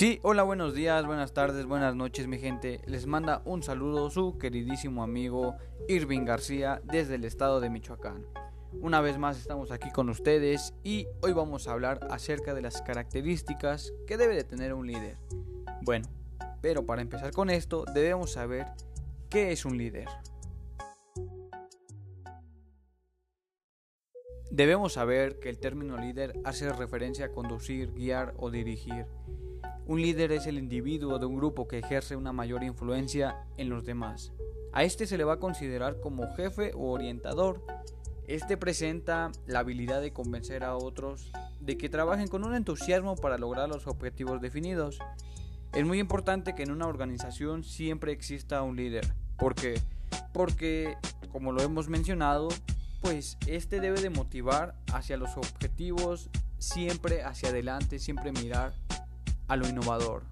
Sí, hola, buenos días, buenas tardes, buenas noches, mi gente. Les manda un saludo su queridísimo amigo Irving García desde el estado de Michoacán. Una vez más estamos aquí con ustedes y hoy vamos a hablar acerca de las características que debe de tener un líder. Bueno, pero para empezar con esto debemos saber qué es un líder. Debemos saber que el término líder hace referencia a conducir, guiar o dirigir. Un líder es el individuo de un grupo que ejerce una mayor influencia en los demás. A este se le va a considerar como jefe o orientador. Este presenta la habilidad de convencer a otros de que trabajen con un entusiasmo para lograr los objetivos definidos. Es muy importante que en una organización siempre exista un líder. ¿Por qué? Porque, como lo hemos mencionado, pues este debe de motivar hacia los objetivos, siempre hacia adelante, siempre mirar a lo innovador,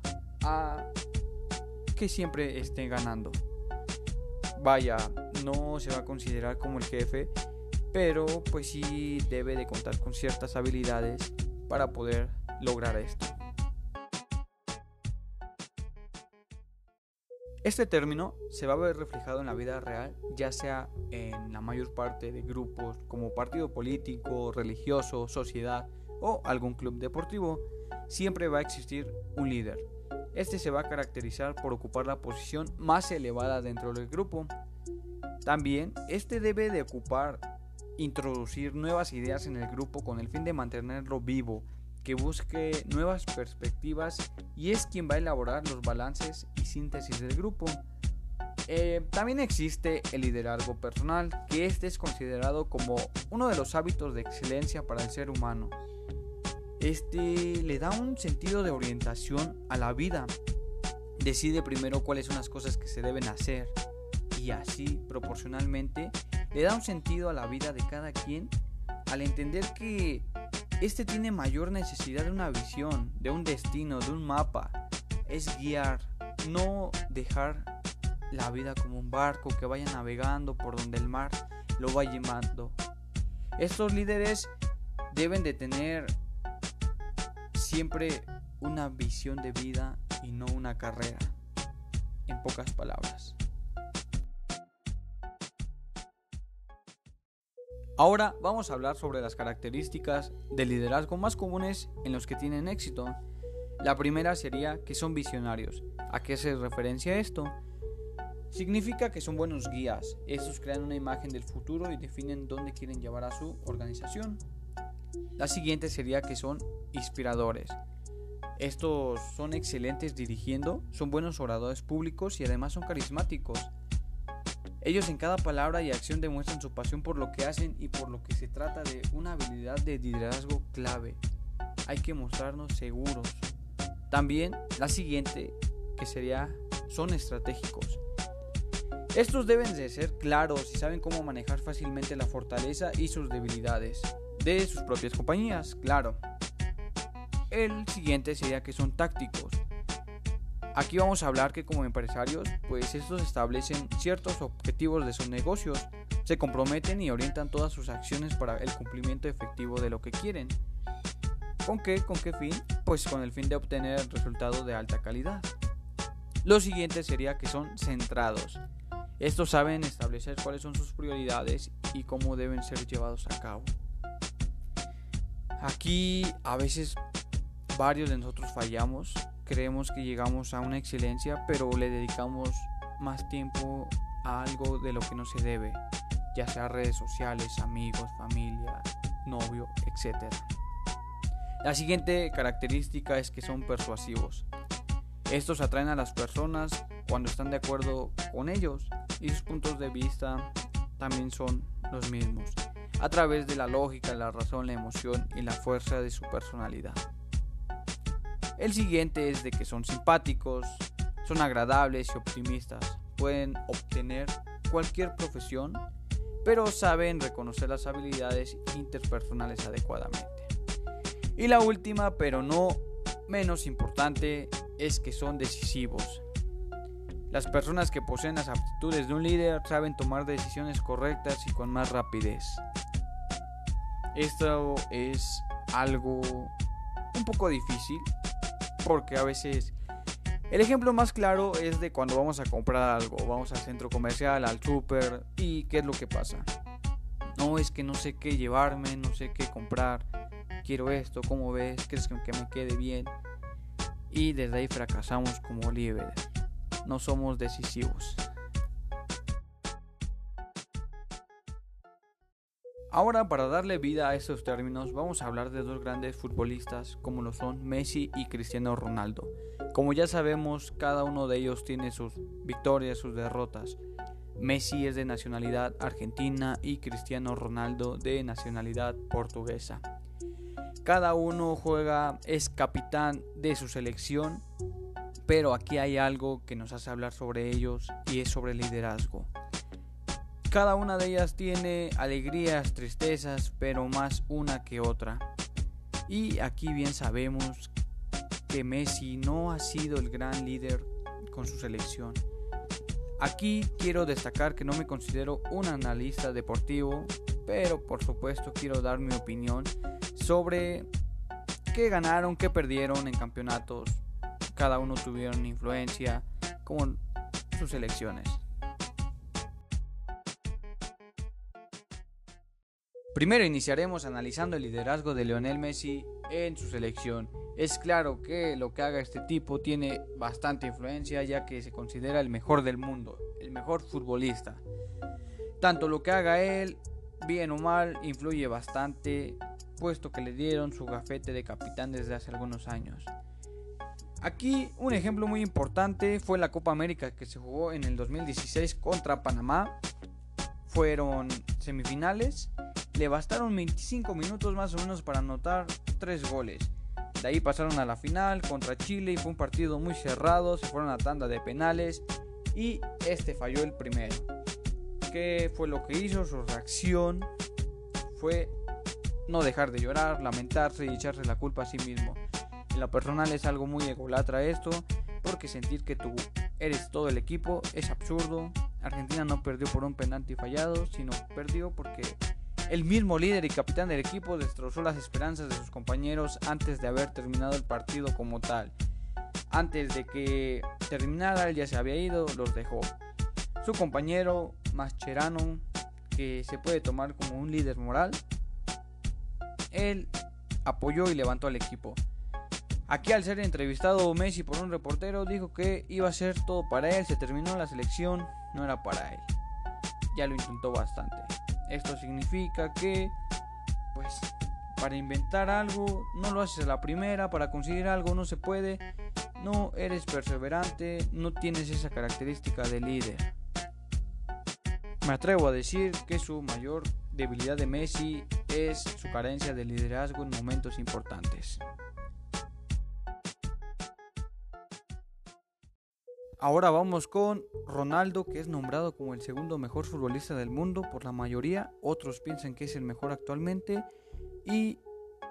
a que siempre esté ganando. Vaya, no se va a considerar como el jefe, pero pues sí debe de contar con ciertas habilidades para poder lograr esto. Este término se va a ver reflejado en la vida real, ya sea en la mayor parte de grupos como partido político, religioso, sociedad o algún club deportivo. Siempre va a existir un líder. Este se va a caracterizar por ocupar la posición más elevada dentro del grupo. También este debe de ocupar, introducir nuevas ideas en el grupo con el fin de mantenerlo vivo, que busque nuevas perspectivas y es quien va a elaborar los balances y síntesis del grupo. Eh, también existe el liderazgo personal, que este es considerado como uno de los hábitos de excelencia para el ser humano. Este le da un sentido de orientación a la vida. Decide primero cuáles son las cosas que se deben hacer y así proporcionalmente le da un sentido a la vida de cada quien al entender que este tiene mayor necesidad de una visión, de un destino, de un mapa. Es guiar, no dejar la vida como un barco que vaya navegando por donde el mar lo va llevando. Estos líderes deben de tener siempre una visión de vida y no una carrera. En pocas palabras. Ahora vamos a hablar sobre las características del liderazgo más comunes en los que tienen éxito. La primera sería que son visionarios. ¿A qué se referencia esto? Significa que son buenos guías. Estos crean una imagen del futuro y definen dónde quieren llevar a su organización. La siguiente sería que son inspiradores. Estos son excelentes dirigiendo, son buenos oradores públicos y además son carismáticos. Ellos en cada palabra y acción demuestran su pasión por lo que hacen y por lo que se trata de una habilidad de liderazgo clave. Hay que mostrarnos seguros. También la siguiente, que sería, son estratégicos. Estos deben de ser claros y saben cómo manejar fácilmente la fortaleza y sus debilidades de sus propias compañías, claro. El siguiente sería que son tácticos. Aquí vamos a hablar que como empresarios, pues estos establecen ciertos objetivos de sus negocios, se comprometen y orientan todas sus acciones para el cumplimiento efectivo de lo que quieren. ¿Con qué? ¿Con qué fin? Pues con el fin de obtener resultados de alta calidad. Lo siguiente sería que son centrados. Estos saben establecer cuáles son sus prioridades y cómo deben ser llevados a cabo. Aquí a veces varios de nosotros fallamos creemos que llegamos a una excelencia, pero le dedicamos más tiempo a algo de lo que no se debe, ya sea redes sociales, amigos, familia, novio, etc. La siguiente característica es que son persuasivos. Estos atraen a las personas cuando están de acuerdo con ellos y sus puntos de vista también son los mismos, a través de la lógica, la razón, la emoción y la fuerza de su personalidad. El siguiente es de que son simpáticos, son agradables y optimistas. Pueden obtener cualquier profesión, pero saben reconocer las habilidades interpersonales adecuadamente. Y la última, pero no menos importante, es que son decisivos. Las personas que poseen las aptitudes de un líder saben tomar decisiones correctas y con más rapidez. Esto es algo un poco difícil porque a veces el ejemplo más claro es de cuando vamos a comprar algo, vamos al centro comercial, al súper y qué es lo que pasa. No es que no sé qué llevarme, no sé qué comprar, quiero esto, ¿cómo ves? ¿Crees que me quede bien? Y desde ahí fracasamos como líderes. No somos decisivos. Ahora para darle vida a estos términos vamos a hablar de dos grandes futbolistas como lo son Messi y Cristiano Ronaldo. Como ya sabemos, cada uno de ellos tiene sus victorias, sus derrotas. Messi es de nacionalidad argentina y Cristiano Ronaldo de nacionalidad portuguesa. Cada uno juega, es capitán de su selección, pero aquí hay algo que nos hace hablar sobre ellos y es sobre liderazgo. Cada una de ellas tiene alegrías, tristezas, pero más una que otra. Y aquí bien sabemos que Messi no ha sido el gran líder con su selección. Aquí quiero destacar que no me considero un analista deportivo, pero por supuesto quiero dar mi opinión sobre qué ganaron, qué perdieron en campeonatos. Cada uno tuvieron influencia con sus selecciones. Primero iniciaremos analizando el liderazgo de Lionel Messi en su selección. Es claro que lo que haga este tipo tiene bastante influencia ya que se considera el mejor del mundo, el mejor futbolista. Tanto lo que haga él, bien o mal, influye bastante, puesto que le dieron su gafete de capitán desde hace algunos años. Aquí un ejemplo muy importante fue la Copa América que se jugó en el 2016 contra Panamá. Fueron semifinales le bastaron 25 minutos más o menos para anotar 3 goles. De ahí pasaron a la final contra Chile y fue un partido muy cerrado, se fueron a tanda de penales y este falló el primero. ¿Qué fue lo que hizo? Su reacción fue no dejar de llorar, lamentarse y echarse la culpa a sí mismo. En lo personal es algo muy egolatra esto, porque sentir que tú eres todo el equipo es absurdo. Argentina no perdió por un penalti fallado, sino perdió porque el mismo líder y capitán del equipo destrozó las esperanzas de sus compañeros antes de haber terminado el partido como tal. Antes de que terminara, él ya se había ido, los dejó. Su compañero Mascherano, que se puede tomar como un líder moral, él apoyó y levantó al equipo. Aquí al ser entrevistado Messi por un reportero dijo que iba a ser todo para él, se terminó la selección, no era para él. Ya lo intentó bastante. Esto significa que, pues, para inventar algo no lo haces la primera, para conseguir algo no se puede, no eres perseverante, no tienes esa característica de líder. Me atrevo a decir que su mayor debilidad de Messi es su carencia de liderazgo en momentos importantes. Ahora vamos con Ronaldo, que es nombrado como el segundo mejor futbolista del mundo por la mayoría. Otros piensan que es el mejor actualmente. Y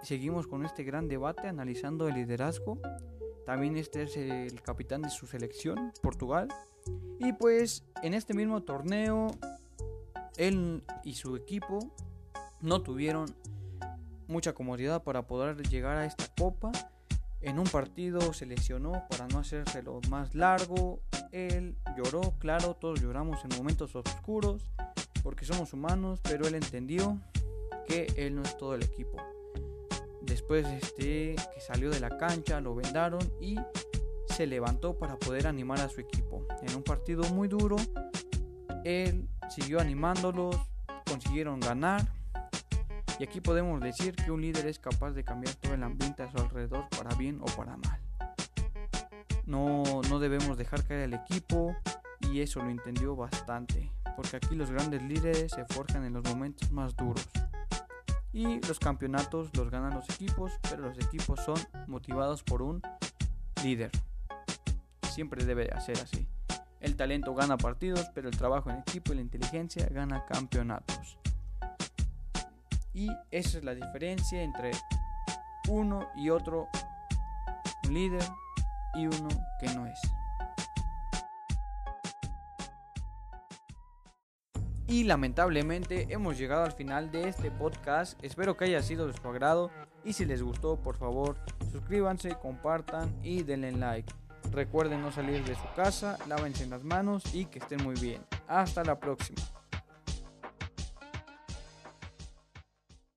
seguimos con este gran debate analizando el liderazgo. También este es el capitán de su selección, Portugal. Y pues en este mismo torneo, él y su equipo no tuvieron mucha comodidad para poder llegar a esta copa en un partido se lesionó para no hacérselo más largo. Él lloró, claro, todos lloramos en momentos oscuros porque somos humanos, pero él entendió que él no es todo el equipo. Después este que salió de la cancha, lo vendaron y se levantó para poder animar a su equipo. En un partido muy duro, él siguió animándolos, consiguieron ganar y aquí podemos decir que un líder es capaz de cambiar todo el ambiente a su bien o para mal. No, no debemos dejar caer al equipo y eso lo entendió bastante, porque aquí los grandes líderes se forjan en los momentos más duros. Y los campeonatos los ganan los equipos, pero los equipos son motivados por un líder. Siempre debe ser así. El talento gana partidos, pero el trabajo en equipo y la inteligencia gana campeonatos. Y esa es la diferencia entre uno y otro, un líder y uno que no es. Y lamentablemente hemos llegado al final de este podcast. Espero que haya sido de su agrado. Y si les gustó, por favor, Suscríbanse, compartan y denle like. Recuerden no salir de su casa, lávense las manos y que estén muy bien. Hasta la próxima.